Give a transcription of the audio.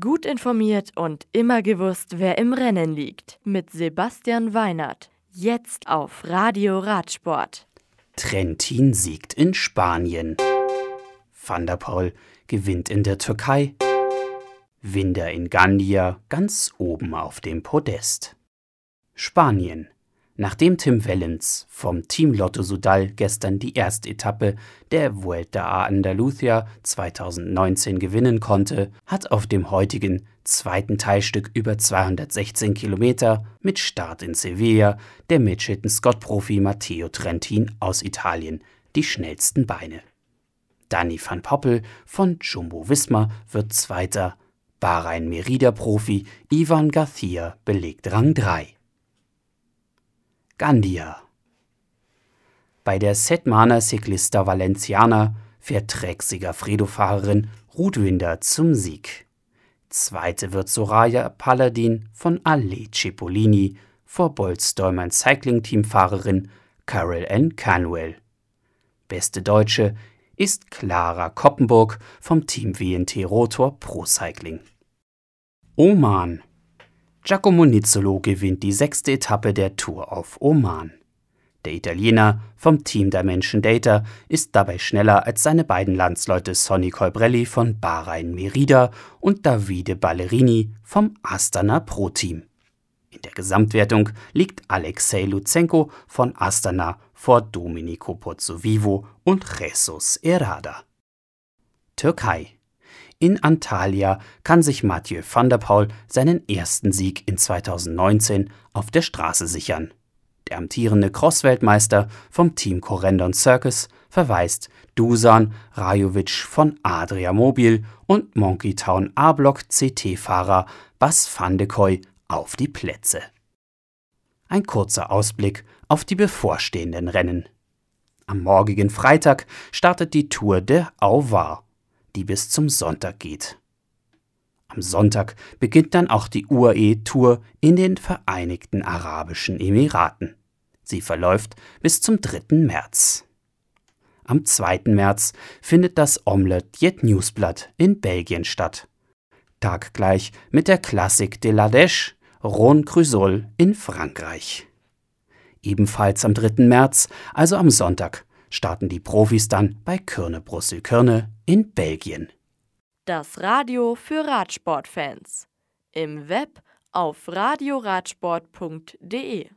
Gut informiert und immer gewusst, wer im Rennen liegt. Mit Sebastian Weinert. Jetzt auf Radio Radsport. Trentin siegt in Spanien. Van der Poel gewinnt in der Türkei. Winder in Gandia ganz oben auf dem Podest. Spanien. Nachdem Tim Wellens vom Team Lotto Sudal gestern die erste Etappe der Vuelta a Andalucía 2019 gewinnen konnte, hat auf dem heutigen zweiten Teilstück über 216 Kilometer mit Start in Sevilla der Mitchelton-Scott-Profi Matteo Trentin aus Italien die schnellsten Beine. Danny van Poppel von Jumbo Visma wird Zweiter, Bahrain Merida-Profi Ivan Garcia belegt Rang 3. Gandia. Bei der Setmana Ciclista Valenciana fährt Trek-Segafredo-Fahrerin Ruth Winder zum Sieg. Zweite wird Soraya Paladin von Ale Cipollini vor Bolzdäumern Cycling-Team-Fahrerin Carol N. Canwell. Beste Deutsche ist Clara Koppenburg vom Team WNT Rotor Pro Cycling. Oman Giacomo Nizzolo gewinnt die sechste Etappe der Tour auf Oman. Der Italiener vom Team Dimension Data ist dabei schneller als seine beiden Landsleute Sonny Colbrelli von Bahrain Merida und Davide Ballerini vom Astana Pro Team. In der Gesamtwertung liegt Alexei Luzenko von Astana vor Domenico Pozzovivo und Jesus Errada. Türkei in Antalya kann sich Mathieu van der Poel seinen ersten Sieg in 2019 auf der Straße sichern. Der amtierende Cross-Weltmeister vom Team Corendon Circus verweist Dusan Rajovic von Adria Mobil und Monkey Town A-Block CT-Fahrer Bas van de Koy auf die Plätze. Ein kurzer Ausblick auf die bevorstehenden Rennen. Am morgigen Freitag startet die Tour de Auvar die bis zum Sonntag geht. Am Sonntag beginnt dann auch die UAE-Tour in den Vereinigten Arabischen Emiraten. Sie verläuft bis zum 3. März. Am 2. März findet das Omelette Jet Newsblatt in Belgien statt. Taggleich mit der Classique de l'Ardèche Rhône Crusoll in Frankreich. Ebenfalls am 3. März, also am Sonntag, starten die Profis dann bei Körne Brüssel Körne in Belgien. Das Radio für Radsportfans. Im Web auf radioradsport.de